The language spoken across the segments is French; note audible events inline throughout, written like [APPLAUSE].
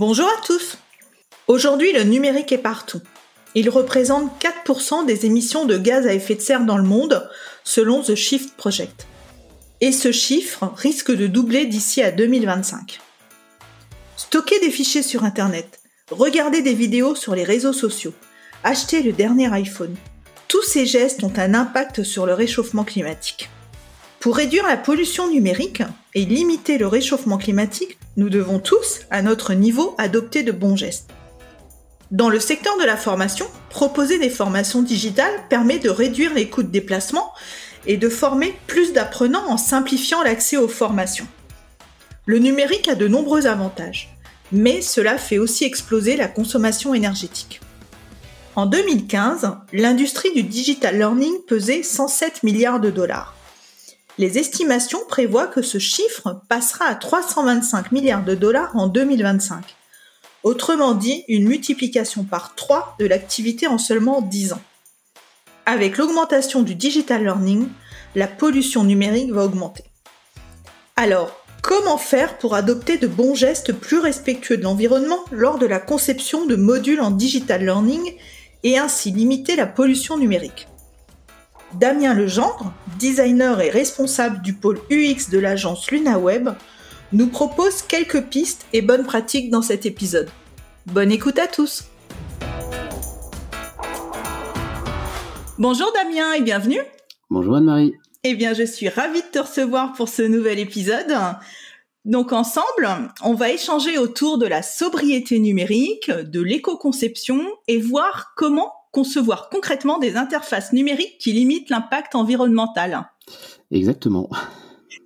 Bonjour à tous Aujourd'hui, le numérique est partout. Il représente 4% des émissions de gaz à effet de serre dans le monde, selon The Shift Project. Et ce chiffre risque de doubler d'ici à 2025. Stocker des fichiers sur Internet, regarder des vidéos sur les réseaux sociaux, acheter le dernier iPhone, tous ces gestes ont un impact sur le réchauffement climatique. Pour réduire la pollution numérique et limiter le réchauffement climatique, nous devons tous, à notre niveau, adopter de bons gestes. Dans le secteur de la formation, proposer des formations digitales permet de réduire les coûts de déplacement et de former plus d'apprenants en simplifiant l'accès aux formations. Le numérique a de nombreux avantages, mais cela fait aussi exploser la consommation énergétique. En 2015, l'industrie du digital learning pesait 107 milliards de dollars. Les estimations prévoient que ce chiffre passera à 325 milliards de dollars en 2025. Autrement dit, une multiplication par 3 de l'activité en seulement 10 ans. Avec l'augmentation du digital learning, la pollution numérique va augmenter. Alors, comment faire pour adopter de bons gestes plus respectueux de l'environnement lors de la conception de modules en digital learning et ainsi limiter la pollution numérique? Damien Legendre, designer et responsable du pôle UX de l'agence LunaWeb, nous propose quelques pistes et bonnes pratiques dans cet épisode. Bonne écoute à tous Bonjour Damien et bienvenue Bonjour Anne-Marie Eh bien je suis ravie de te recevoir pour ce nouvel épisode. Donc ensemble, on va échanger autour de la sobriété numérique, de l'éco-conception et voir comment concevoir concrètement des interfaces numériques qui limitent l'impact environnemental. Exactement.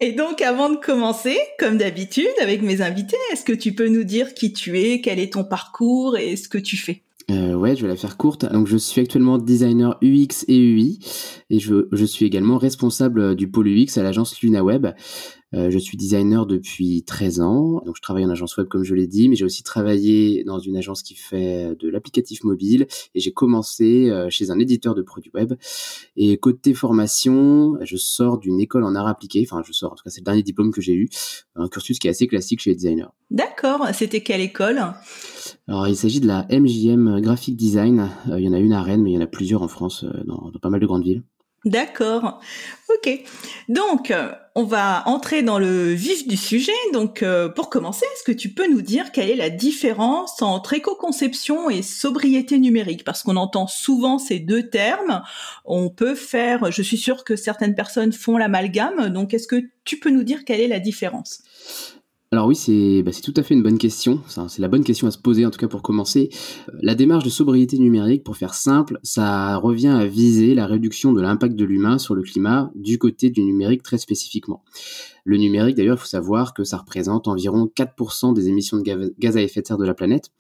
Et donc, avant de commencer, comme d'habitude, avec mes invités, est-ce que tu peux nous dire qui tu es, quel est ton parcours et ce que tu fais? Euh, ouais, je vais la faire courte. Donc, je suis actuellement designer UX et UI, et je, je suis également responsable du pôle UX à l'agence LunaWeb. Euh, je suis designer depuis 13 ans, donc je travaille en agence web comme je l'ai dit, mais j'ai aussi travaillé dans une agence qui fait de l'applicatif mobile et j'ai commencé euh, chez un éditeur de produits web. Et côté formation, je sors d'une école en art appliqué, enfin je sors, en tout cas c'est le dernier diplôme que j'ai eu, un cursus qui est assez classique chez les designers. D'accord, c'était quelle école? Alors, il s'agit de la MJM Graphic Design. Euh, il y en a une à Rennes, mais il y en a plusieurs en France, dans, dans pas mal de grandes villes. D'accord. Ok. Donc, euh, on va entrer dans le vif du sujet. Donc, euh, pour commencer, est-ce que tu peux nous dire quelle est la différence entre éco-conception et sobriété numérique? Parce qu'on entend souvent ces deux termes. On peut faire, je suis sûre que certaines personnes font l'amalgame. Donc, est-ce que tu peux nous dire quelle est la différence? Alors oui, c'est bah, tout à fait une bonne question. C'est la bonne question à se poser, en tout cas pour commencer. Euh, la démarche de sobriété numérique, pour faire simple, ça revient à viser la réduction de l'impact de l'humain sur le climat du côté du numérique très spécifiquement. Le numérique, d'ailleurs, il faut savoir que ça représente environ 4% des émissions de gaz à effet de serre de la planète.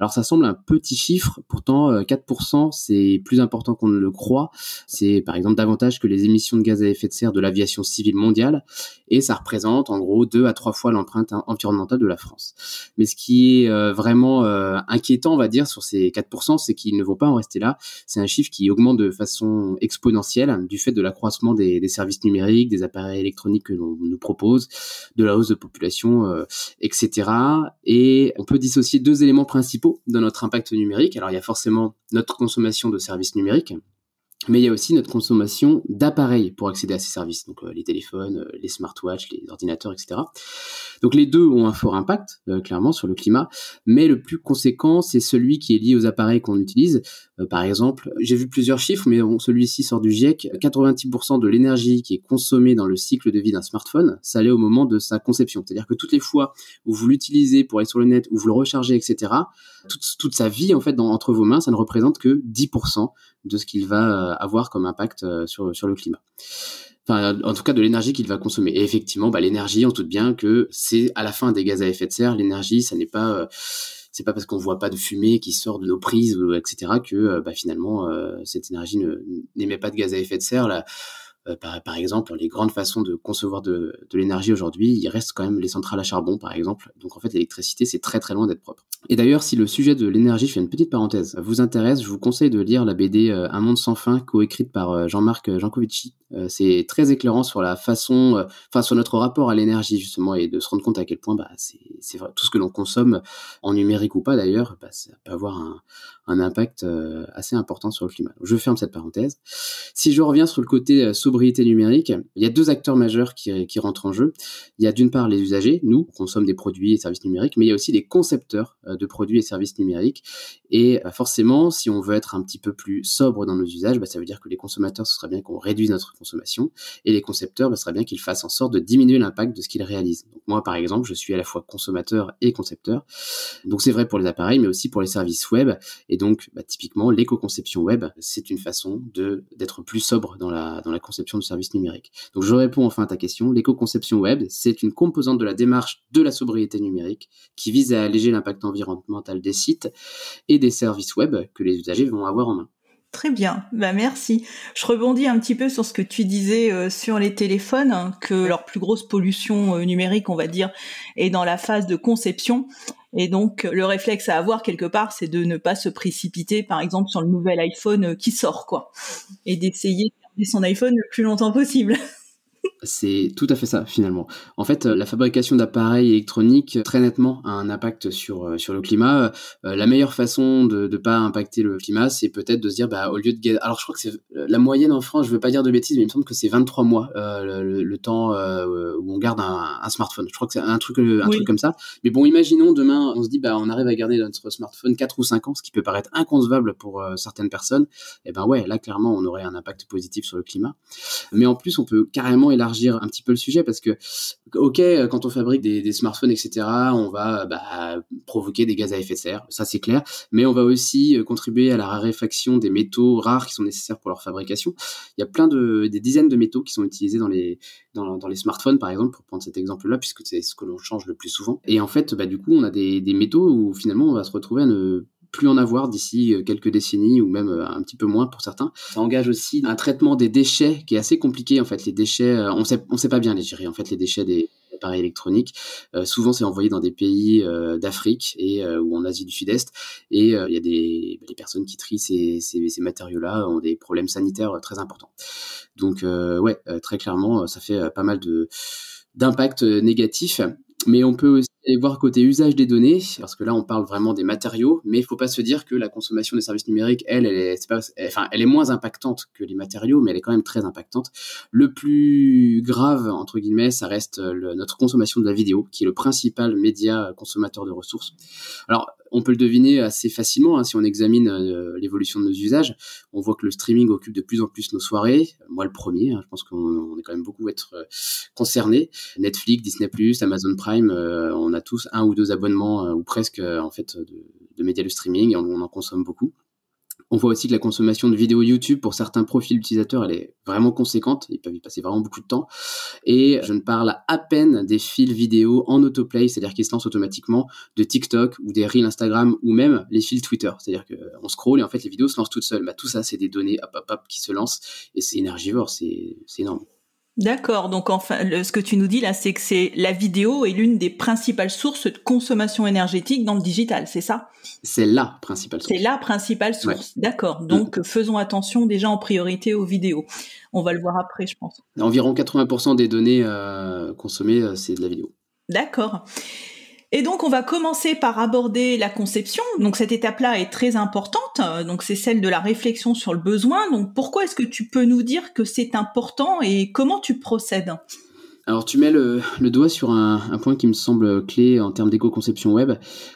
Alors ça semble un petit chiffre, pourtant 4% euh, c'est plus important qu'on ne le croit. C'est par exemple davantage que les émissions de gaz à effet de serre de l'aviation civile mondiale et ça représente en gros deux à trois fois l'empreinte environnementale de la France. Mais ce qui est euh, vraiment euh, inquiétant, on va dire, sur ces 4%, c'est qu'ils ne vont pas en rester là. C'est un chiffre qui augmente de façon exponentielle du fait de l'accroissement des, des services numériques, des appareils électroniques que l'on nous propose propose, de la hausse de population, euh, etc. Et on peut dissocier deux éléments principaux dans notre impact numérique. Alors il y a forcément notre consommation de services numériques, mais il y a aussi notre consommation d'appareils pour accéder à ces services, donc euh, les téléphones, euh, les smartwatches, les ordinateurs, etc. Donc les deux ont un fort impact, euh, clairement, sur le climat, mais le plus conséquent, c'est celui qui est lié aux appareils qu'on utilise. par exemple, j'ai vu plusieurs chiffres, mais celui-ci sort du GIEC, 86% de l'énergie qui est consommée dans le cycle de vie d'un smartphone, ça allait au moment de sa conception. C'est-à-dire que toutes les fois où vous l'utilisez pour aller sur le net, où vous le rechargez, etc., toute, sa vie en fait dans, entre vos mains, ça ne représente que 10% de ce qu'il va avoir comme impact sur, sur le climat. Enfin, en tout cas de l'énergie qu'il va consommer. Et effectivement, bah, l'énergie, on doute bien que c'est à la fin des gaz à effet de serre. L'énergie, ça n'est pas c'est pas parce qu'on voit pas de fumée qui sort de nos prises, etc., que bah, finalement cette énergie n'émet pas de gaz à effet de serre. Euh, par, par, exemple, les grandes façons de concevoir de, de l'énergie aujourd'hui, il reste quand même les centrales à charbon, par exemple. Donc en fait, l'électricité, c'est très très loin d'être propre. Et d'ailleurs, si le sujet de l'énergie, je fais une petite parenthèse, vous intéresse, je vous conseille de lire la BD euh, Un monde sans fin, coécrite par euh, Jean-Marc Jancovici. c'est très éclairant sur la façon, enfin sur notre rapport à l'énergie justement, et de se rendre compte à quel point bah, c'est tout ce que l'on consomme, en numérique ou pas d'ailleurs, bah, ça peut avoir un, un impact assez important sur le climat. Je ferme cette parenthèse. Si je reviens sur le côté numérique, il y a deux acteurs majeurs qui, rentrent en jeu. Il y a d'une part les usagers, nous, on consomme des produits et services numériques, mais il y a aussi les concepteurs euh, de produits et services numériques. Et bah, forcément, si on veut être un petit peu plus sobre dans nos usages, bah, ça veut dire que les consommateurs, ce serait bien qu'on réduise notre consommation, et les concepteurs, bah, ce serait bien qu'ils fassent en sorte de diminuer l'impact de ce qu'ils réalisent. Moi, par exemple, je suis à la fois consommateur et concepteur. Donc c'est vrai pour les appareils, mais aussi pour les services web. Et donc, typiquement, l'éco-conception web, c'est une façon d'être plus sobre dans la conception de services numériques. Donc je réponds enfin à ta question. L'éco-conception web, c'est une composante de la démarche de la sobriété numérique qui vise à alléger l'impact environnemental des sites et des services web que les usagers vont avoir en main. Très bien, bah merci. Je rebondis un petit peu sur ce que tu disais euh, sur les téléphones, hein, que leur plus grosse pollution euh, numérique, on va dire, est dans la phase de conception. Et donc le réflexe à avoir quelque part, c'est de ne pas se précipiter, par exemple, sur le nouvel iPhone euh, qui sort, quoi, et d'essayer son iPhone le plus longtemps possible. C'est tout à fait ça finalement. En fait, euh, la fabrication d'appareils électroniques très nettement a un impact sur euh, sur le climat. Euh, la meilleure façon de ne pas impacter le climat, c'est peut-être de se dire bah au lieu de alors je crois que c'est la moyenne en France, je veux pas dire de bêtises, mais il me semble que c'est 23 mois le, temps où on garde un, smartphone. Je crois que c'est un truc un truc comme ça. Mais bon, imaginons demain, on se dit bah on arrive à garder notre smartphone 4 ou 5 ans, ce qui peut paraître inconcevable pour certaines personnes. Et eh ben ouais, là clairement on aurait un impact positif sur le climat. Mais en plus, on peut carrément élargir un petit peu le sujet parce que, ok, quand on fabrique des, smartphones, etc., on va bah, provoquer des gaz à effet de serre, ça c'est clair, mais on va aussi euh, contribuer à la raréfaction des métaux rares qui sont nécessaires pour leur fabrication. Il y a plein de, des dizaines de métaux qui sont utilisés dans les, dans, les smartphones, par exemple, pour prendre cet exemple-là, puisque c'est ce que l'on change le plus souvent. Et en fait, bah, du coup, on a des, des métaux où finalement on va se retrouver à ne plus en avoir d'ici euh, quelques décennies ou même euh, un petit peu moins pour certains. Ça engage aussi un traitement des déchets qui est assez compliqué en fait. Les déchets, euh, on sait sait pas bien les gérer en fait les déchets des appareils électroniques. souvent c'est envoyé dans des pays d'Afrique et ou en Asie du Sud-Est et il y a des les personnes qui trient ces matériaux-là ont des problèmes sanitaires très importants. Donc ouais, très clairement ça fait pas mal de d'impact négatif mais on peut aussi voir côté usage des données, parce que là on parle vraiment des matériaux, mais il faut pas se dire que la consommation des services numériques, elle, elle est, moins impactante que les matériaux, mais elle est quand même très impactante. Le plus grave entre guillemets, ça reste notre consommation de la vidéo, qui est le principal média consommateur de ressources. Alors on peut le deviner assez facilement hein, si on examine euh, l'évolution de nos usages. On voit que le streaming occupe de plus en plus nos soirées. Moi, le premier, hein, je pense qu'on est quand même beaucoup être euh, concernés. Netflix, Disney+, Amazon Prime, euh, on a tous un ou deux abonnements ou presque en fait de, de médias de streaming et on en consomme beaucoup. On voit aussi que la consommation de vidéos YouTube pour certains profils utilisateurs, elle est vraiment conséquente. Ils peuvent y passer vraiment beaucoup de temps. Et je ne parle à peine des fils vidéo en autoplay, c'est-à-dire qu'ils se lancent automatiquement de TikTok ou des Reels Instagram ou même les fils Twitter. C'est-à-dire qu'on scroll et en fait les vidéos se lancent toutes seules. Bah, tout ça, c'est des données qui se lancent et c'est énergivore, c'est énorme. D'accord, donc enfin, ce que tu nous dis là, c'est que c'est la vidéo est l'une des principales sources de consommation énergétique dans le digital, c'est ça? C'est la principale source. C'est la principale source, d'accord. Donc mm. faisons attention déjà en priorité aux vidéos. On va le voir après, je pense. Environ 80% des données euh, consommées, euh, c'est de la vidéo. D'accord. Et donc, on va commencer par aborder la conception. Donc, cette étape-là est très importante. Donc, c'est celle de la réflexion sur le besoin. Donc, pourquoi est-ce que tu peux nous dire que c'est important et comment tu procèdes? Alors tu mets le, doigt sur un, point qui me semble clé en termes d'éco-conception web.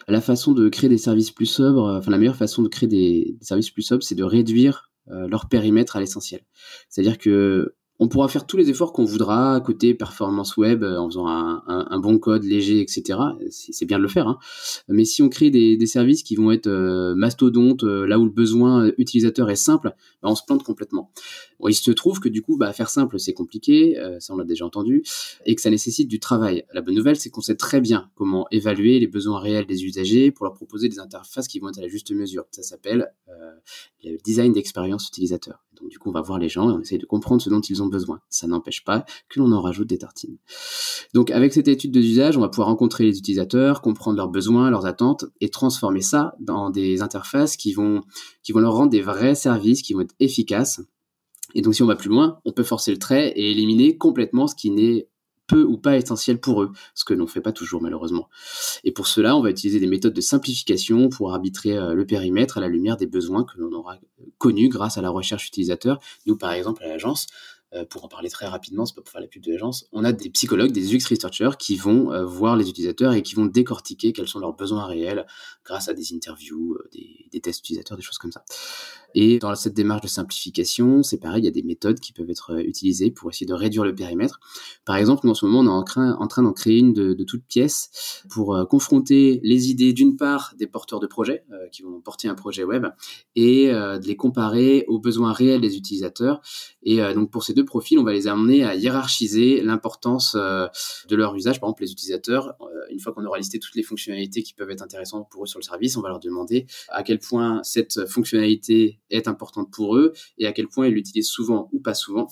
La façon de créer des services plus sobres, enfin la meilleure façon de créer des, services plus sobres, c'est de réduire euh, leur périmètre à l'essentiel. C'est-à-dire que on pourra faire tous les efforts qu'on voudra côté performance web euh, en faisant un, bon code léger, etc. C'est bien de le faire. Hein. Mais si on crée des, services qui vont être euh, mastodontes, euh, là où le besoin utilisateur est simple, bah, on se plante complètement. il se trouve que du coup, bah, faire simple, c'est compliqué, ça on l'a déjà entendu, et que ça nécessite du travail. La bonne nouvelle, c'est qu'on sait très bien comment évaluer les besoins réels des usagers pour leur proposer des interfaces qui vont être à la juste mesure. Ça s'appelle le design d'expérience utilisateur. Donc du coup, on va voir les gens et on essaye de comprendre ce dont ils ont besoin. Ça n'empêche pas que l'on en rajoute des tartines. Donc avec cette étude d'usage, on va pouvoir rencontrer les utilisateurs, comprendre leurs besoins, leurs attentes et transformer ça dans des interfaces qui vont, qui vont leur rendre des vrais services qui vont être efficaces. Et donc si on va plus loin, on peut forcer le trait et éliminer complètement ce qui n'est peu ou pas essentiel pour eux, ce que l'on ne fait pas toujours malheureusement. Et pour cela, on va utiliser des méthodes de simplification pour arbitrer euh, le périmètre à la lumière des besoins que l'on aura connus grâce à la recherche utilisateur. Nous, par exemple, à l'agence, pour en parler très rapidement, c'est pas pour faire la pub de l'agence, on a des psychologues, des UX researchers qui vont euh, voir les utilisateurs et qui vont décortiquer quels sont leurs besoins réels grâce à des interviews, des, des tests utilisateurs, des choses comme ça. Et dans cette démarche de simplification, c'est pareil, il y a des méthodes qui peuvent être euh, utilisées pour essayer de réduire le périmètre. Par exemple, nous en ce moment, on est en train, en train d'en créer une de, de toutes pièces pour euh, confronter les idées d'une part des porteurs de projets euh, qui vont porter un projet web et de les comparer aux besoins réels des utilisateurs. Et donc pour ces deux profils, on va les amener à hiérarchiser l'importance de leur usage. Par exemple, les utilisateurs, une fois qu'on aura listé toutes les fonctionnalités qui peuvent être intéressantes pour eux sur le service, on va leur demander à quel point cette fonctionnalité est importante pour eux et à quel point ils l'utilisent souvent ou pas souvent.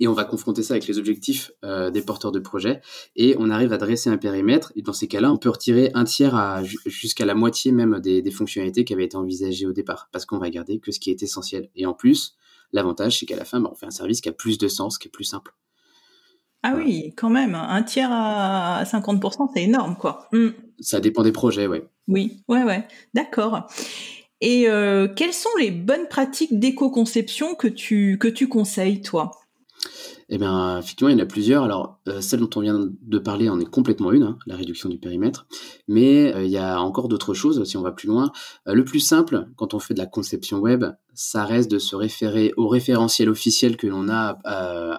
Et on va confronter ça avec les objectifs euh, des porteurs de projet et on arrive à dresser un périmètre. Et dans ces cas-là, on peut retirer un tiers jusqu'à la moitié même des, fonctionnalités qui avaient été envisagées au départ parce qu'on va garder que ce qui est essentiel. Et en plus, l'avantage, c'est qu'à la fin, bah, on fait un service qui a plus de sens, qui est plus simple. Ah oui, quand même, un tiers à 50%, c'est énorme, quoi. Hmm. Ça dépend des projets, ouais. Oui, ouais, ouais, d'accord. Et euh, quelles sont les bonnes pratiques d'éco-conception que tu, que tu conseilles, toi? Eh bien, effectivement, il y en a plusieurs. Alors, euh, celle dont on vient de parler en est complètement une, hein, la réduction du périmètre. Mais euh, il y a encore d'autres choses, si on va plus loin. le plus simple, quand on fait de la conception web, ça reste de se référer au référentiel officiel que l'on a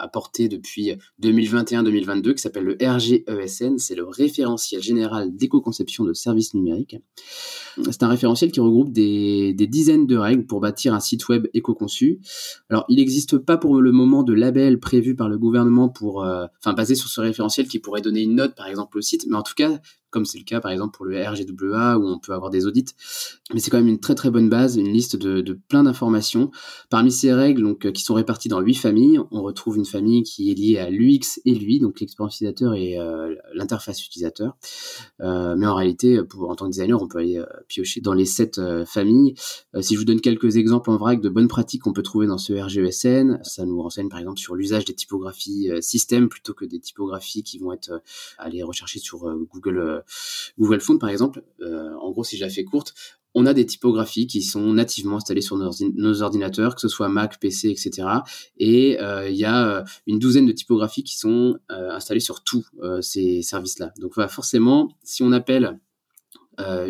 apporté depuis 2021-2022, qui s'appelle le RGESN. C'est le référentiel général d'éco-conception de services numériques. C'est un référentiel qui regroupe des, dizaines de règles pour bâtir un site web éco-conçu. Alors, il n'existe pas pour le moment de label prévu par le gouvernement pour, euh, enfin, basé sur ce référentiel qui pourrait donner une note, par exemple, au site. Mais en tout cas, comme c'est le cas par exemple pour le RGWA où on peut avoir des audits. Mais c'est quand même une très très bonne base, une liste de, plein d'informations. Parmi ces règles donc, euh, qui sont réparties dans huit familles, on retrouve une famille qui est liée à l'UX et l'UI, donc l'expérience utilisateur et euh, l'interface utilisateur. Euh, mais en réalité, en tant que designer, on peut aller piocher dans les sept familles. si je vous donne quelques exemples en vrac de bonnes pratiques qu'on peut trouver dans ce RGESN, ça nous renseigne par exemple sur l'usage des typographies système plutôt que des typographies qui vont être aller rechercher sur Google Google Font, par exemple, euh, en gros, si je la fais courte, on a des typographies qui sont nativement installées sur nos, ordinateurs, que ce soit Mac, PC, etc. Et euh, il y a euh, une douzaine de typographies qui sont installées sur tous ces services-là. Donc forcément, si on appelle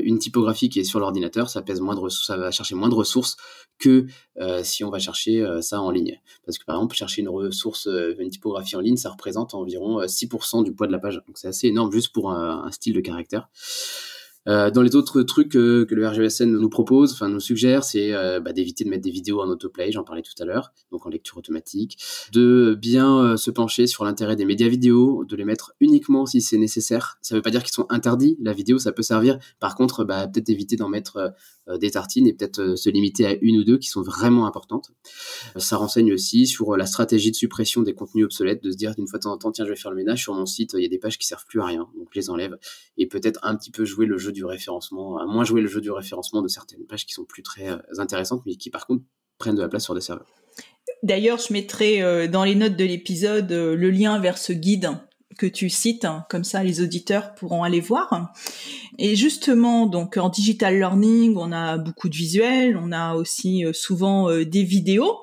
une typographie qui est sur l'ordinateur, ça pèse moins de ça va chercher moins de ressources que si on va chercher ça en ligne. Parce que par exemple, chercher une ressource, une typographie en ligne, ça représente environ 6% du poids de la page. Donc c'est assez énorme juste pour un style de caractère. Euh, dans les autres trucs que, que, le RGSN nous propose, enfin nous suggère, c'est euh, bah, d'éviter de mettre des vidéos en autoplay, j'en parlais tout à l'heure, donc en lecture automatique, de bien euh, se pencher sur l'intérêt des médias vidéo, de les mettre uniquement si c'est nécessaire. Ça ne veut pas dire qu'ils sont interdits, la vidéo ça peut servir. Par contre, bah, peut-être éviter d'en mettre des tartines et peut-être se limiter à une ou deux qui sont vraiment importantes. Ça renseigne aussi sur la stratégie de suppression des contenus obsolètes, de se dire d'une fois de temps en temps, tiens, je vais faire le ménage sur mon site, il y a des pages qui servent plus à rien, donc je les enlève et peut-être un petit peu jouer le jeu du référencement, à moins jouer le jeu du référencement de certaines pages qui sont plus très euh, intéressantes, mais qui par contre prennent de la place sur des serveurs. D'ailleurs, je mettrai euh, dans les notes de l'épisode euh, le lien vers ce guide que tu cites, hein, comme ça les auditeurs pourront aller voir. Et justement, donc en digital learning, on a beaucoup de visuels, on a aussi souvent des vidéos.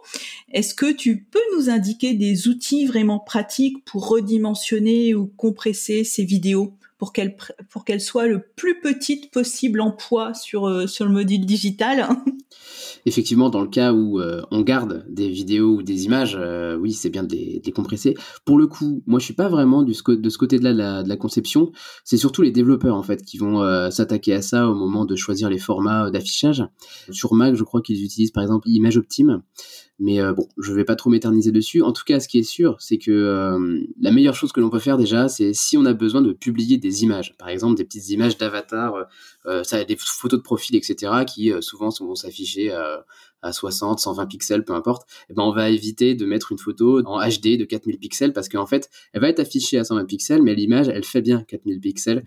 Est-ce que tu peux nous indiquer des outils vraiment pratiques pour redimensionner ou compresser ces vidéos? Pour qu'elle pour qu'elle soit le plus petite possible en poids sur euh, sur le module digital. [LAUGHS] Effectivement, dans le cas où euh, on garde des vidéos ou des images, euh, oui, c'est bien de les, compresser. Pour le coup, moi, je suis pas vraiment du, de ce côté-là de la, de la conception. C'est surtout les développeurs en fait qui vont s'attaquer à ça au moment de choisir les formats d'affichage. Sur Mac, je crois qu'ils utilisent par exemple Image Optime. Mais euh, bon, je vais pas trop m'éterniser dessus. En tout cas, ce qui est sûr, c'est que euh, la meilleure chose que l'on peut faire déjà, c'est si on a besoin de publier des images, par exemple des petites images d'avatar, euh, des photos de profil, etc., qui souvent vont s'afficher à 60, 120 pixels, peu importe. Et eh ben on va éviter de mettre une photo en HD de 4000 pixels parce qu'en fait, elle va être affichée à 120 pixels, mais l'image, elle fait bien 4000 pixels.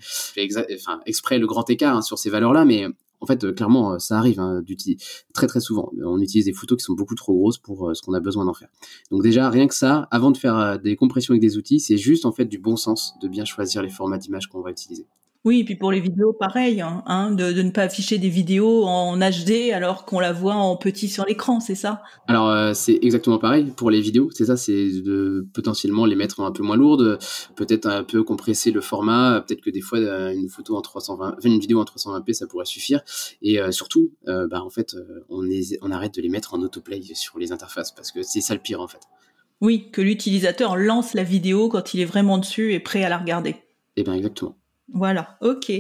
Enfin, exprès le grand écart hein, sur ces valeurs-là, mais en fait, euh, clairement, euh, ça arrive hein, très très souvent. On utilise des photos qui sont beaucoup trop grosses pour euh, ce qu'on a besoin d'en faire. Donc déjà, rien que ça, avant de faire des compressions avec des outils, c'est juste en fait du bon sens de bien choisir les formats d'image qu'on va utiliser. Oui, et puis pour les vidéos, pareil, hein, hein de, de, ne pas afficher des vidéos en HD alors qu'on la voit en petit sur l'écran, c'est ça? Alors euh, c'est exactement pareil pour les vidéos, c'est ça, c'est de potentiellement les mettre un peu moins lourdes, peut-être un peu compresser le format, peut-être que des fois euh, une photo en 320, enfin, une vidéo en 320p ça pourrait suffire, et euh, surtout, bah en fait, on, on arrête de les mettre en autoplay sur les interfaces parce que c'est ça le pire en fait. Oui, que l'utilisateur lance la vidéo quand il est vraiment dessus et prêt à la regarder. Eh bien exactement. Voilà, ok.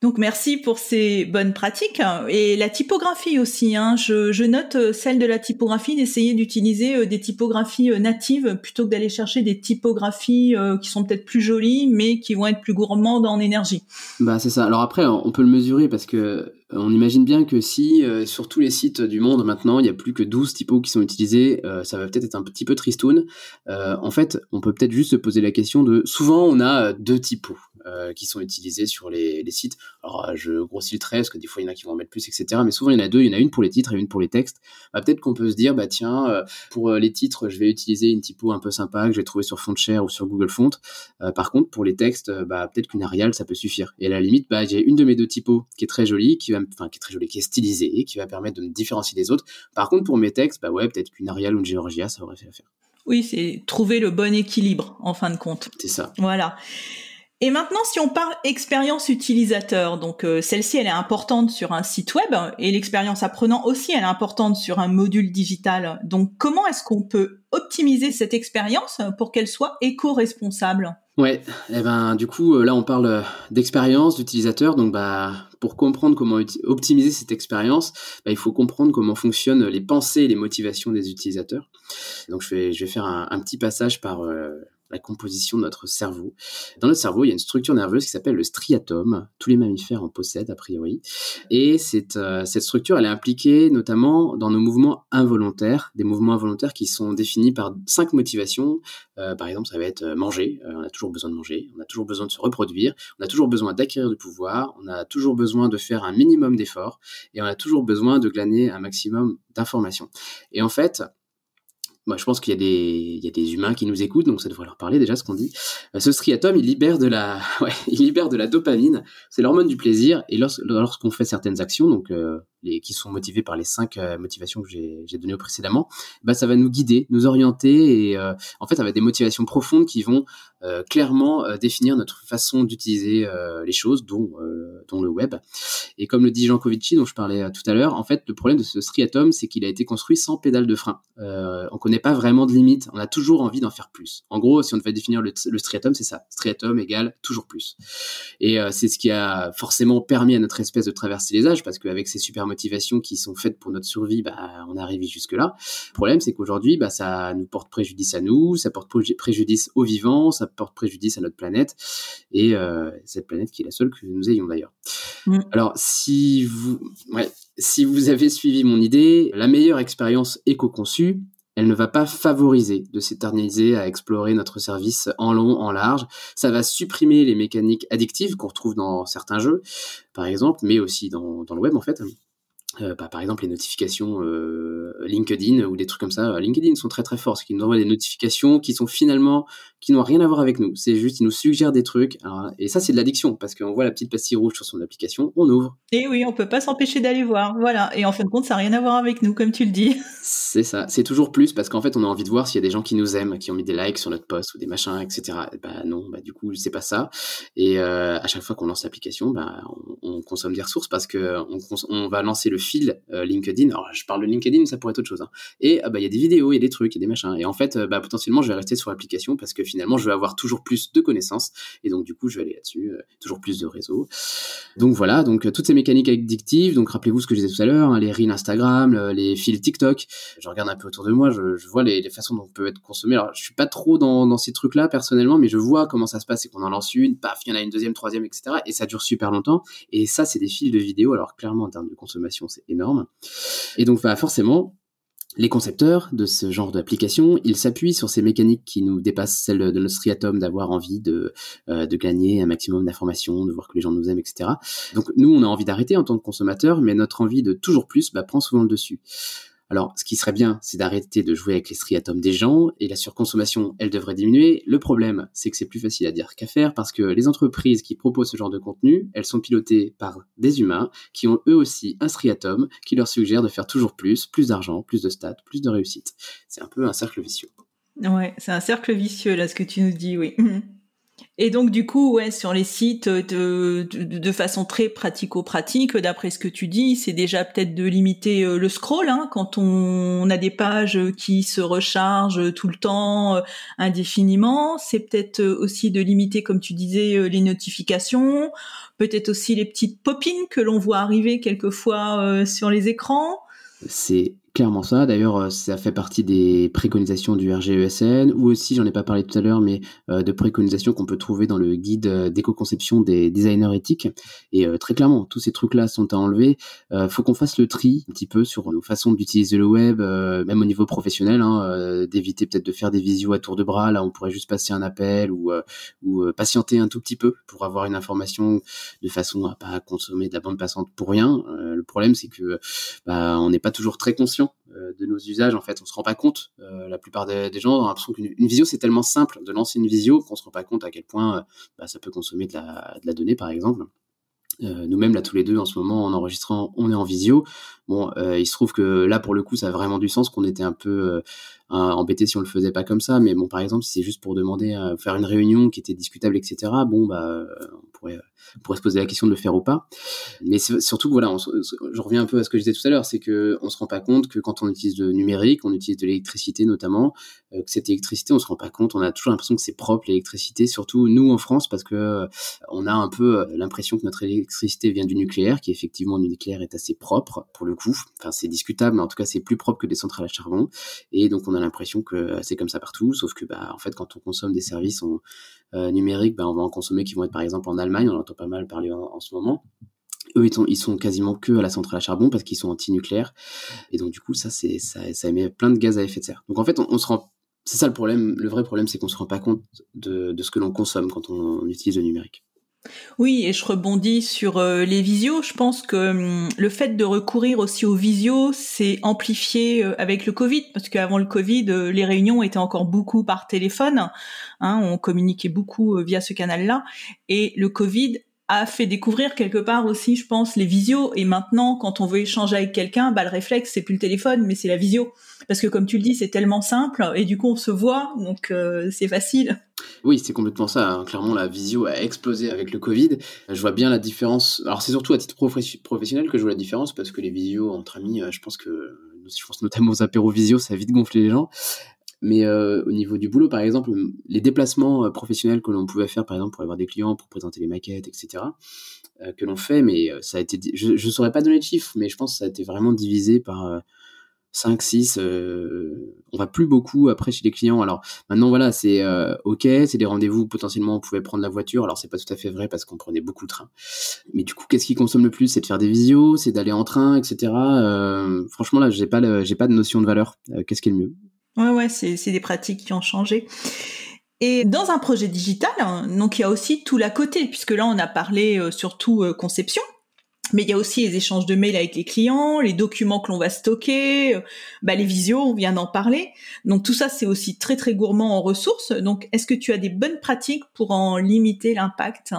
Donc merci pour ces bonnes pratiques et la typographie aussi. Hein. Je, note euh, celle de la typographie d'essayer d'utiliser euh, des typographies euh, natives plutôt que d'aller chercher des typographies qui sont peut-être plus jolies mais qui vont être plus gourmandes en énergie. Bah c'est ça. Alors après on peut le mesurer parce que on imagine bien que si sur tous les sites du monde maintenant il n'y a plus que 12 typos qui sont utilisés, ça va peut-être être un petit peu tristoun. en fait on peut peut-être juste se poser la question de souvent on a deux typos. Euh, qui sont utilisés sur les, sites. Alors, euh, je grossis le trait parce que des fois, il y en a qui vont en mettre plus, etc. Mais souvent, il y en a deux. Il y en a une pour les titres et une pour les textes. Bah, peut-être qu'on peut se dire, bah tiens, euh, pour les titres, je vais utiliser une typo un peu sympa que je vais trouver sur Fontshare ou sur Google Font. par contre, pour les textes, bah, peut-être qu'une Arial, ça peut suffire. Et à la limite, bah, j'ai une de mes deux typos qui est très jolie, qui va, enfin, qui est très jolie, qui est stylisée, qui va permettre de me différencier des autres. Par contre, pour mes textes, bah ouais, peut-être qu'une Arial ou une Georgia, ça aurait fait l'affaire. Oui, c'est trouver le bon équilibre en fin de compte. C'est ça. Voilà. Et maintenant, si on parle expérience utilisateur, donc euh, celle-ci, elle est importante sur un site web et l'expérience apprenant aussi, elle est importante sur un module digital. Donc, comment est-ce qu'on peut optimiser cette expérience pour qu'elle soit éco-responsable? Ouais, et eh ben du coup euh, là on parle d'expérience d'utilisateur, donc bah pour comprendre comment optimiser cette expérience, bah, il faut comprendre comment fonctionnent les pensées et les motivations des utilisateurs. Donc je vais je vais faire un, petit passage par euh, la composition de notre cerveau. Dans notre cerveau, il y a une structure nerveuse qui s'appelle le striatum. Tous les mammifères en possèdent, a priori. Et cette, euh, cette structure, elle est impliquée notamment dans nos mouvements involontaires, des mouvements involontaires qui sont définis par cinq motivations. Euh, par exemple, ça va être euh, manger. on a toujours besoin de manger. On a toujours besoin de se reproduire. On a toujours besoin d'acquérir du pouvoir. On a toujours besoin de faire un minimum d'efforts. Et on a toujours besoin de glaner un maximum d'informations. Et en fait, moi, je pense qu'il y, a des, humains qui nous écoutent, donc ça devrait leur parler déjà ce qu'on dit. Euh, ce striatum, il libère de la, [LAUGHS] il libère de la dopamine, c'est l'hormone du plaisir, et lorsqu'on fait certaines actions, donc euh, qui sont motivées par les cinq euh, motivations que j'ai données précédemment, bah ça va nous guider, nous orienter, et en fait, ça va être des motivations profondes qui vont clairement définir notre façon d'utiliser les choses, dont, dont le web. Et comme le dit Jean Covici, dont je parlais tout à l'heure, en fait, le problème de ce striatum, c'est qu'il a été construit sans pédale de frein. on connaît pas vraiment de limite. On a toujours envie d'en faire plus. En gros, si on devait définir le, striatum, c'est ça. Striatum égale toujours plus. Et euh, c'est ce qui a forcément permis à notre espèce de traverser les âges, parce qu'avec ces super motivations qui sont faites pour notre survie, bah, on est arrivé jusque-là. Le problème, c'est qu'aujourd'hui, bah, ça nous porte préjudice à nous, ça porte préjudice aux vivants, ça porte préjudice à notre planète, et euh, cette planète qui est la seule que nous ayons d'ailleurs. Mm. Alors, si vous, ouais, si vous avez suivi mon idée, la meilleure expérience éco-conçue, elle ne va pas favoriser de s'éterniser à explorer notre service en long, en large. Ça va supprimer les mécaniques addictives qu'on retrouve dans certains jeux, par exemple, mais aussi dans, le web en fait. Euh, bah, par exemple les notifications euh, LinkedIn ou des trucs comme ça. LinkedIn sont très très forts, parce qu'ils nous envoient des notifications qui sont finalement qui n'ont rien à voir avec nous. C'est juste ils nous suggèrent des trucs. et ça c'est de l'addiction parce qu'on voit la petite pastille rouge sur son application, on ouvre. Et oui, on peut pas s'empêcher d'aller voir. Voilà. Et en fin de compte, ça n'a rien à voir avec nous, comme tu le dis. [LAUGHS] C'est ça. C'est toujours plus parce qu'en fait on a envie de voir s'il y a des gens qui nous aiment, qui ont mis des likes sur notre post ou des machins, etc. bah non, bah du coup c'est pas ça. Et euh, à chaque fois qu'on lance l'application, bah on, consomme des ressources parce que on, on va lancer le fil euh, LinkedIn. Alors, je parle de LinkedIn, ça pourrait être autre chose. Hein. Et ah, bah, il y a des vidéos, il y a des trucs, il y a des machins. Et en fait, euh, bah, potentiellement, je vais rester sur l'application parce que finalement, je vais avoir toujours plus de connaissances. Et donc, du coup, je vais aller là-dessus, euh, toujours plus de réseaux. Donc voilà, donc toutes ces mécaniques addictives. Donc, rappelez-vous ce que je disais tout à l'heure, hein, les reels Instagram, les fils TikTok. Je regarde un peu autour de moi, je, vois les, façons dont on peut être consommé. Alors, je suis pas trop dans, dans ces trucs-là personnellement, mais je vois comment ça se passe et qu'on en lance une, paf, il y en a une deuxième, troisième, etc. Et ça dure super longtemps. Et ça, c'est des fils de vidéos. Alors, clairement, en termes de consommation, c'est énorme. Et donc, bah, forcément, les concepteurs de ce genre d'application, ils s'appuient sur ces mécaniques qui nous dépassent celles de notre striatum, d'avoir envie de, euh, de gagner un maximum d'informations, de voir que les gens nous aiment, etc. Donc nous, on a envie d'arrêter en tant que consommateur, mais notre envie de toujours plus bah, prend souvent le dessus. Alors, ce qui serait bien, c'est d'arrêter de jouer avec les striatomes des gens et la surconsommation, elle devrait diminuer. Le problème, c'est que c'est plus facile à dire qu'à faire parce que les entreprises qui proposent ce genre de contenu, elles sont pilotées par des humains qui ont eux aussi un striatum qui leur suggère de faire toujours plus, plus d'argent, plus de stats, plus de réussite. C'est un peu un cercle vicieux. Ouais, c'est un cercle vicieux là, ce que tu nous dis, oui. [LAUGHS] Et donc du coup, ouais, sur les sites de, de, façon très pratico-pratique, d'après ce que tu dis, c'est déjà peut-être de limiter euh, le scroll hein, quand on, a des pages qui se rechargent tout le temps euh, indéfiniment. C'est peut-être euh, aussi de limiter, comme tu disais, les notifications, peut-être aussi les petites popines que l'on voit arriver quelquefois sur les écrans. C'est clairement ça. D'ailleurs, euh, ça fait partie des préconisations du RGESN, ou aussi, j'en ai pas parlé tout à l'heure, mais euh, de préconisations qu'on peut trouver dans le guide euh, d'éco-conception des designers éthiques. Et très clairement, tous ces trucs-là sont à enlever. Faut qu'on fasse le tri un petit peu sur nos façons d'utiliser le web, même au niveau professionnel, hein, d'éviter peut-être de faire des visios à tour de bras. Là, on pourrait juste passer un appel ou, ou patienter un tout petit peu pour avoir une information de façon à pas consommer de la bande passante pour rien. le problème, c'est que bah, on n'est pas toujours très conscient euh, de nos usages. En fait, on se rend pas compte. Euh, la plupart des, gens ont l'impression qu'une visio c'est tellement simple de lancer une visio qu'on se rend pas compte à quel point euh, bah, ça peut consommer de la, de la donnée, par exemple. Nous-mêmes, là, tous les deux, en ce moment, en enregistrant, on est en visio. Bon, il se trouve que là, pour le coup, ça a vraiment du sens qu'on était un peu embêté si on le faisait pas comme ça. Mais bon, par exemple, si c'est juste pour demander à faire une réunion qui était discutable, etc. Bon, bah, on pourrait on pourrait se poser la question de le faire ou pas. Mais surtout, voilà, je reviens un peu à ce que je disais tout à l'heure, c'est que on se rend pas compte que quand on utilise le numérique, on utilise de l'électricité notamment, euh, que cette électricité, on se rend pas compte, on a toujours l'impression que c'est propre l'électricité, surtout nous en France, parce que euh, on a un peu euh, l'impression que notre électricité vient du nucléaire, qui effectivement du nucléaire est assez propre pour le coup. Enfin, c'est discutable, mais en tout cas, c'est plus propre que des centrales à charbon. Et donc, on a l'impression que c'est comme ça partout, sauf que, bah, en fait, quand on consomme des services numériques, bah, on va en consommer qui vont être par exemple en Allemagne, on entend pas mal parler en, ce moment. Eux, ils sont, ils sont quasiment que à la centrale à charbon parce qu'ils sont anti-nucléaires. Et donc, du coup, ça, ça, émet plein de gaz à effet de serre. Donc, en fait, on, se rend, c'est ça le problème. Le vrai problème, c'est qu'on se rend pas compte de, de ce que l'on consomme quand on, utilise le numérique. Oui, et je rebondis sur euh, les visios. Je pense que hum, le fait de recourir aussi aux visios, c'est amplifié euh, avec le Covid, parce qu'avant le Covid, euh, les réunions étaient encore beaucoup par téléphone. Hein, on communiquait beaucoup via ce canal-là. Et le Covid a fait découvrir quelque part aussi, je pense, les visios. Et maintenant, quand on veut échanger avec quelqu'un, bah, le réflexe, c'est plus le téléphone, mais c'est la visio. Parce que comme tu le dis, c'est tellement simple, et du coup, on se voit, donc euh, c'est facile. Oui, c'est complètement ça. Hein. Clairement, la visio a explosé avec le Covid. Je vois bien la différence. Alors, c'est surtout à titre professionnel que je vois la différence, parce que les visios entre amis, euh, je pense que je pense notamment aux apéros visio, ça a vite gonflé les gens. Mais euh, au niveau du boulot, par exemple, les déplacements euh, professionnels que l'on pouvait faire, par exemple, pour avoir des clients, pour présenter les maquettes, etc., euh, que l'on fait, mais ça a été, je ne saurais pas donner de chiffres, mais je pense que ça a été vraiment divisé par 5, 6, on va plus beaucoup après chez les clients. Alors maintenant, voilà, c'est ok, c'est des rendez-vous, potentiellement on pouvait prendre la voiture, alors c'est pas tout à fait vrai parce qu'on prenait beaucoup le train. Mais du coup, qu'est-ce qui consomme le plus? C'est de faire des visios, c'est d'aller en train, etc. franchement, là, j'ai pas, pas de notion de valeur. qu'est-ce qui est le mieux? Ouais, ouais, c'est, des pratiques qui ont changé. Et dans un projet digital, hein, donc il y a aussi tout l'à côté, puisque là on a parlé euh, surtout euh, conception, mais il y a aussi les échanges de mails avec les clients, les documents que l'on va stocker, euh, bah, les visios, on vient d'en parler. Donc tout ça, c'est aussi très très gourmand en ressources. Donc est-ce que tu as des bonnes pratiques pour en limiter l'impact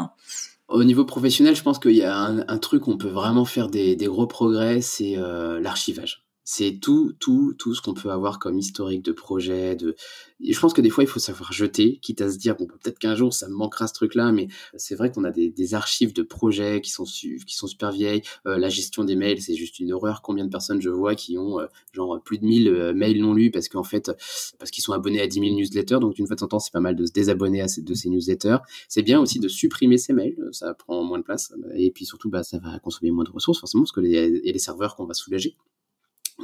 au niveau professionnel, je pense qu'il y a un, truc où on peut vraiment faire des, gros progrès, c'est l'archivage c'est tout, tout, tout ce qu'on peut avoir comme historique de projet. De... je pense que des fois, il faut savoir jeter, quitte à se dire, bon, bah, peut-être qu'un jour, ça me manquera ce truc-là, mais c'est vrai qu'on a des, archives de projets qui sont, qui sont super vieilles. Euh, la gestion des mails, c'est juste une horreur. Combien de personnes je vois qui ont, euh, genre, plus de 1000 euh, mails non lus parce qu'en fait, parce qu'ils sont abonnés à 10 000 newsletters. Donc, d'une fois de temps, c'est pas mal de se désabonner à ces, de ces newsletters. C'est bien aussi de supprimer ces mails. Ça prend moins de place. Et puis, surtout, bah, ça va consommer moins de ressources, forcément, parce qu'il y a les serveurs qu'on va soulager.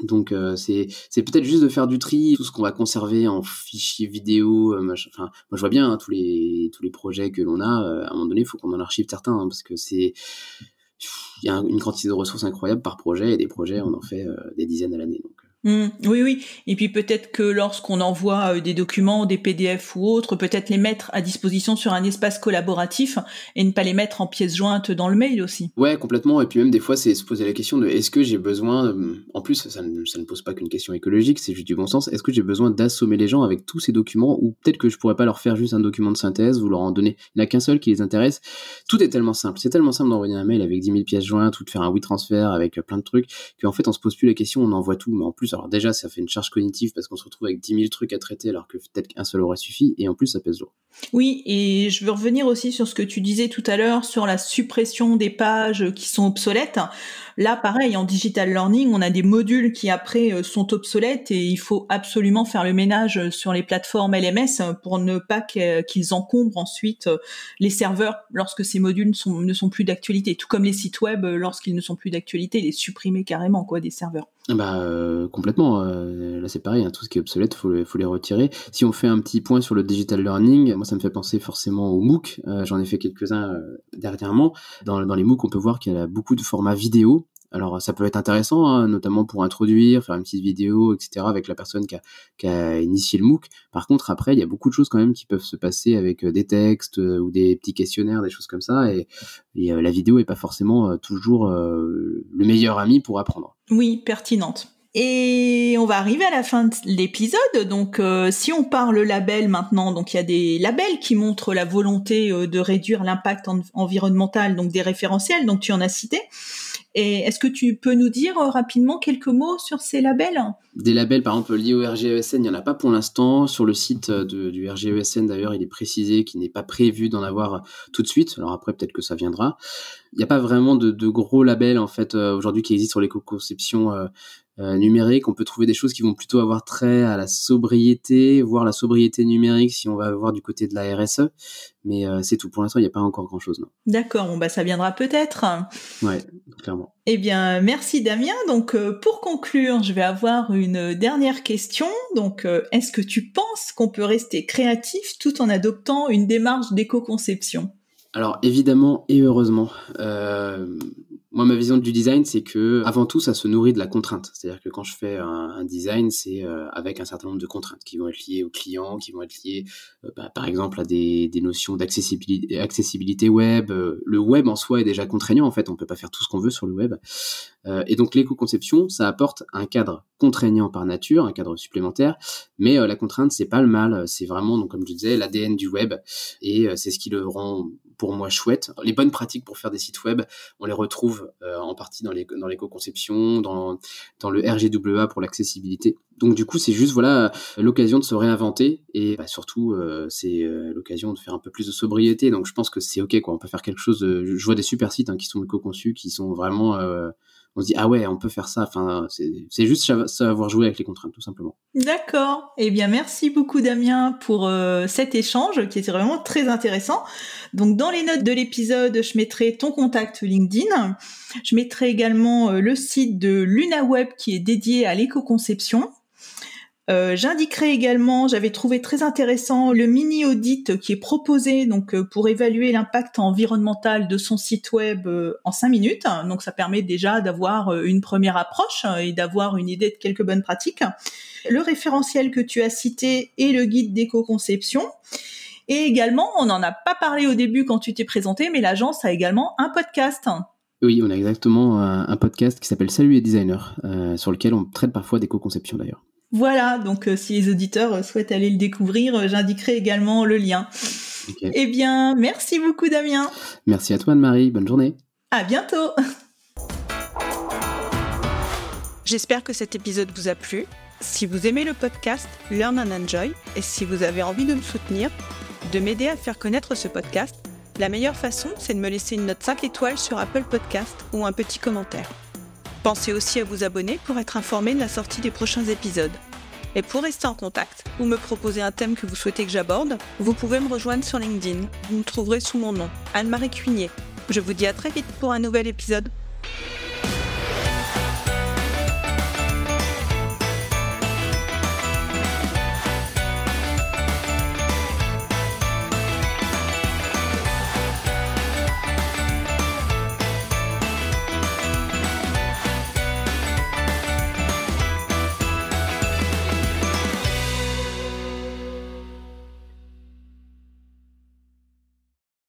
Donc euh, c'est peut-être juste de faire du tri, tout ce qu'on va conserver en fichiers vidéo, euh, Enfin, moi je vois bien hein, tous les tous les projets que l'on a. Euh, à un moment donné, il faut qu'on en archive certains hein, parce que c'est il y a une quantité de ressources incroyable par projet et des projets on en fait des dizaines à l'année. Mmh. oui, oui. Et puis peut-être que lorsqu'on envoie euh, des documents, des PDF ou autres, peut-être les mettre à disposition sur un espace collaboratif et ne pas les mettre en pièces jointes dans le mail aussi. Ouais, complètement. Et puis même des fois, c'est se poser la question de est-ce que j'ai besoin, en plus, ça ne, pose pas qu'une question écologique, c'est juste du bon sens, est-ce que j'ai besoin d'assommer les gens avec tous ces documents ou peut-être que je pourrais pas leur faire juste un document de synthèse ou leur en donner, il n'y a qu'un seul qui les intéresse. Tout est tellement simple. C'est tellement simple d'envoyer un mail avec 10 000 pièces jointes ou de faire un WeTransfer avec plein de trucs qu'en fait, on se pose plus la question, on envoie tout. Mais en plus, alors déjà, ça fait une charge cognitive parce qu'on se retrouve avec 10 000 trucs à traiter alors que peut-être qu'un seul aurait suffi, et en plus, ça pèse lourd. Oui, et je veux revenir aussi sur ce que tu disais tout à l'heure sur la suppression des pages qui sont obsolètes. Là, pareil, en digital learning, on a des modules qui après euh, sont obsolètes et il faut absolument faire le ménage sur les plateformes LMS pour ne pas qu'ils encombrent ensuite euh, les serveurs lorsque ces modules ne sont plus d'actualité. Tout comme les sites web, euh, lorsqu'ils ne sont plus d'actualité, les supprimer carrément quoi des serveurs. Bah complètement. Là c'est pareil, hein, tout ce qui est obsolète, faut, faut les retirer. Si on fait un petit point sur le digital learning, moi ça me fait penser forcément aux MOOC. J'en ai fait quelques-uns dernièrement. Dans, les MOOC, on peut voir qu'il y a beaucoup de formats vidéo alors ça peut être intéressant, hein, notamment pour introduire, faire une petite vidéo, etc. avec la personne qui a, initié le MOOC. Par contre, après, il y a beaucoup de choses quand même qui peuvent se passer avec euh, des textes euh, ou des petits questionnaires, des choses comme ça. Et, euh, la vidéo est pas forcément toujours le meilleur ami pour apprendre. Oui, pertinente. Et on va arriver à la fin de l'épisode. Donc, si on parle label maintenant, donc il y a des labels qui montrent la volonté de réduire l'impact environnemental, donc des référentiels. Donc, tu en as cité. Et est-ce que tu peux nous dire euh, rapidement quelques mots sur ces labels? Des labels, par exemple, liés au RGESN, il n'y en a pas pour l'instant. Sur le site euh, du RGESN, d'ailleurs, il est précisé qu'il n'est pas prévu d'en avoir tout de suite. Alors après, peut-être que ça viendra. Il n'y a pas vraiment de, gros labels, en fait, euh, aujourd'hui qui existent sur l'éco-conception euh, numérique, on peut trouver des choses qui vont plutôt avoir trait à la sobriété, voire la sobriété numérique si on va voir du côté de la RSE. Mais euh, c'est tout. Pour l'instant, il n'y a pas encore grand-chose. D'accord, bon, bah, ça viendra peut-être. Ouais, clairement. Eh bien, merci Damien. Donc, euh, pour conclure, je vais avoir une dernière question. Donc, est-ce que tu penses qu'on peut rester créatif tout en adoptant une démarche d'éco-conception? Alors évidemment et heureusement, euh, moi, ma vision du design, c'est que avant tout, ça se nourrit de la contrainte. C'est-à-dire que quand je fais un, design, c'est euh, avec un certain nombre de contraintes qui vont être liées aux clients, qui vont être liées, euh, bah, par exemple, à des, des notions d'accessibilité accessibilité web. Euh, le web en soi est déjà contraignant. En fait, on peut pas faire tout ce qu'on veut sur le web. et donc, l'éco-conception, ça apporte un cadre contraignant par nature, un cadre supplémentaire. Mais la contrainte, c'est pas le mal. C'est vraiment, donc, comme je disais, l'ADN du web. Et c'est ce qui le rend pour moi chouette. Les bonnes pratiques pour faire des sites web, on les retrouve euh, en partie dans les dans l'éco-conception, dans dans le RGWA pour l'accessibilité. Donc du coup, c'est juste voilà l'occasion de se réinventer et bah, surtout euh, c'est euh, l'occasion de faire un peu plus de sobriété. Donc je pense que c'est ok quoi. On peut faire quelque chose. je vois des super sites hein, qui sont éco-conçus, qui sont vraiment on se dit ah ouais on peut faire ça. Enfin c'est juste savoir jouer avec les contraintes tout simplement. D'accord. Eh bien merci beaucoup Damien pour euh, cet échange qui était vraiment très intéressant. Donc dans les notes de l'épisode je mettrai ton contact LinkedIn. Je mettrai également euh, le site de LunaWeb qui est dédié à l'éco-conception euh, J'indiquerai également, j'avais trouvé très intéressant le mini audit qui est proposé donc euh, pour évaluer l'impact environnemental de son site web euh, en cinq minutes. Donc ça permet déjà d'avoir une première approche et d'avoir une idée de quelques bonnes pratiques. Le référentiel que tu as cité et le guide d'éco-conception. Et également, on n'en a pas parlé au début quand tu t'es présenté, mais l'agence a également un podcast Oui, on a exactement un, podcast qui s'appelle Salut les designers, sur lequel on traite parfois d'éco-conception d'ailleurs. Voilà, donc euh, si les auditeurs souhaitent aller le découvrir, j'indiquerai également le lien. Eh bien, merci beaucoup Damien. Merci à toi Anne-Marie, bonne journée. À bientôt. J'espère que cet épisode vous a plu. Si vous aimez le podcast Learn and Enjoy et si vous avez envie de me soutenir, de m'aider à faire connaître ce podcast, la meilleure façon, c'est de me laisser une note 5 étoiles sur Apple Podcast ou un petit commentaire. Pensez aussi à vous abonner pour être informé de la sortie des prochains épisodes. Et pour rester en contact ou me proposer un thème que vous souhaitez que j'aborde, vous pouvez me rejoindre sur LinkedIn. Vous me trouverez sous mon nom, Anne-Marie Cuigné. Je vous dis à très vite pour un nouvel épisode.